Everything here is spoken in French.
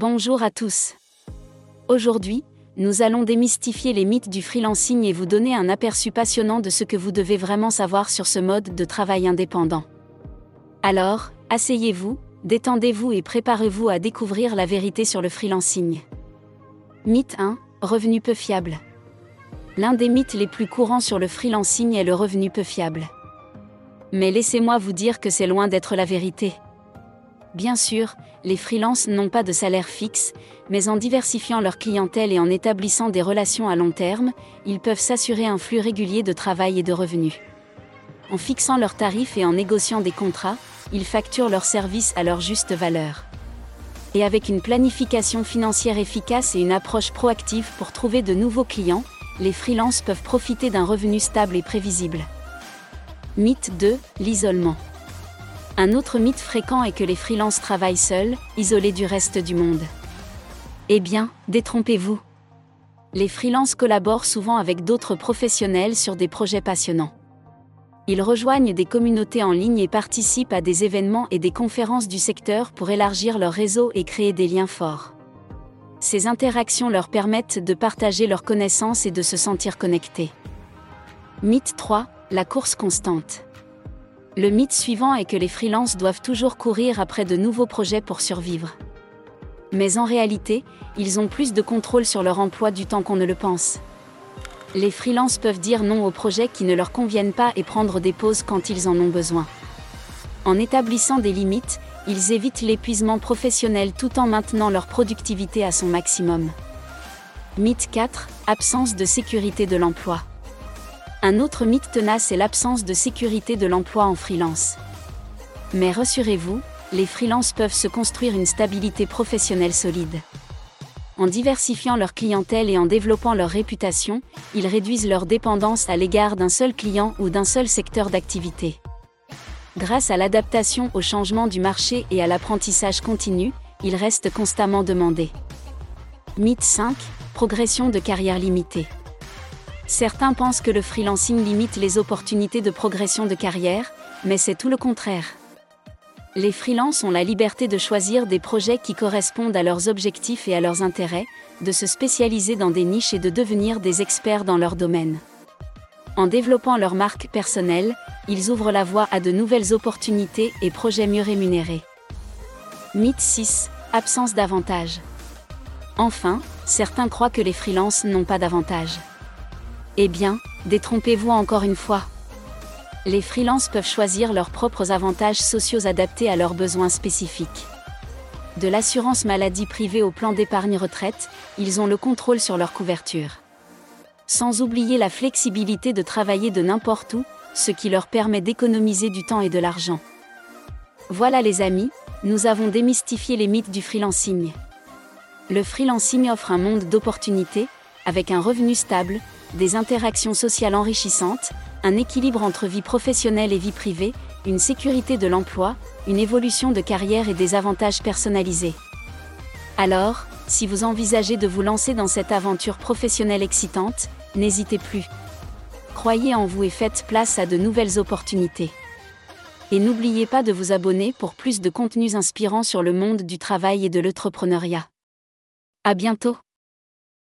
Bonjour à tous. Aujourd'hui, nous allons démystifier les mythes du freelancing et vous donner un aperçu passionnant de ce que vous devez vraiment savoir sur ce mode de travail indépendant. Alors, asseyez-vous, détendez-vous et préparez-vous à découvrir la vérité sur le freelancing. Mythe 1. Revenu peu fiable. L'un des mythes les plus courants sur le freelancing est le revenu peu fiable. Mais laissez-moi vous dire que c'est loin d'être la vérité. Bien sûr, les freelances n'ont pas de salaire fixe, mais en diversifiant leur clientèle et en établissant des relations à long terme, ils peuvent s'assurer un flux régulier de travail et de revenus. En fixant leurs tarifs et en négociant des contrats, ils facturent leurs services à leur juste valeur. Et avec une planification financière efficace et une approche proactive pour trouver de nouveaux clients, les freelances peuvent profiter d'un revenu stable et prévisible. Mythe 2. L'isolement. Un autre mythe fréquent est que les freelances travaillent seuls, isolés du reste du monde. Eh bien, détrompez-vous. Les freelances collaborent souvent avec d'autres professionnels sur des projets passionnants. Ils rejoignent des communautés en ligne et participent à des événements et des conférences du secteur pour élargir leur réseau et créer des liens forts. Ces interactions leur permettent de partager leurs connaissances et de se sentir connectés. Mythe 3. La course constante. Le mythe suivant est que les freelances doivent toujours courir après de nouveaux projets pour survivre. Mais en réalité, ils ont plus de contrôle sur leur emploi du temps qu'on ne le pense. Les freelances peuvent dire non aux projets qui ne leur conviennent pas et prendre des pauses quand ils en ont besoin. En établissant des limites, ils évitent l'épuisement professionnel tout en maintenant leur productivité à son maximum. Mythe 4. Absence de sécurité de l'emploi. Un autre mythe tenace est l'absence de sécurité de l'emploi en freelance. Mais rassurez-vous, les freelances peuvent se construire une stabilité professionnelle solide. En diversifiant leur clientèle et en développant leur réputation, ils réduisent leur dépendance à l'égard d'un seul client ou d'un seul secteur d'activité. Grâce à l'adaptation au changement du marché et à l'apprentissage continu, ils restent constamment demandés. Mythe 5. Progression de carrière limitée. Certains pensent que le freelancing limite les opportunités de progression de carrière, mais c'est tout le contraire. Les freelances ont la liberté de choisir des projets qui correspondent à leurs objectifs et à leurs intérêts, de se spécialiser dans des niches et de devenir des experts dans leur domaine. En développant leur marque personnelle, ils ouvrent la voie à de nouvelles opportunités et projets mieux rémunérés. Mythe 6. Absence d'avantages. Enfin, certains croient que les freelances n'ont pas d'avantages. Eh bien, détrompez-vous encore une fois. Les freelances peuvent choisir leurs propres avantages sociaux adaptés à leurs besoins spécifiques. De l'assurance maladie privée au plan d'épargne retraite, ils ont le contrôle sur leur couverture. Sans oublier la flexibilité de travailler de n'importe où, ce qui leur permet d'économiser du temps et de l'argent. Voilà les amis, nous avons démystifié les mythes du freelancing. Le freelancing offre un monde d'opportunités, avec un revenu stable, des interactions sociales enrichissantes, un équilibre entre vie professionnelle et vie privée, une sécurité de l'emploi, une évolution de carrière et des avantages personnalisés. Alors, si vous envisagez de vous lancer dans cette aventure professionnelle excitante, n'hésitez plus. Croyez en vous et faites place à de nouvelles opportunités. Et n'oubliez pas de vous abonner pour plus de contenus inspirants sur le monde du travail et de l'entrepreneuriat. À bientôt!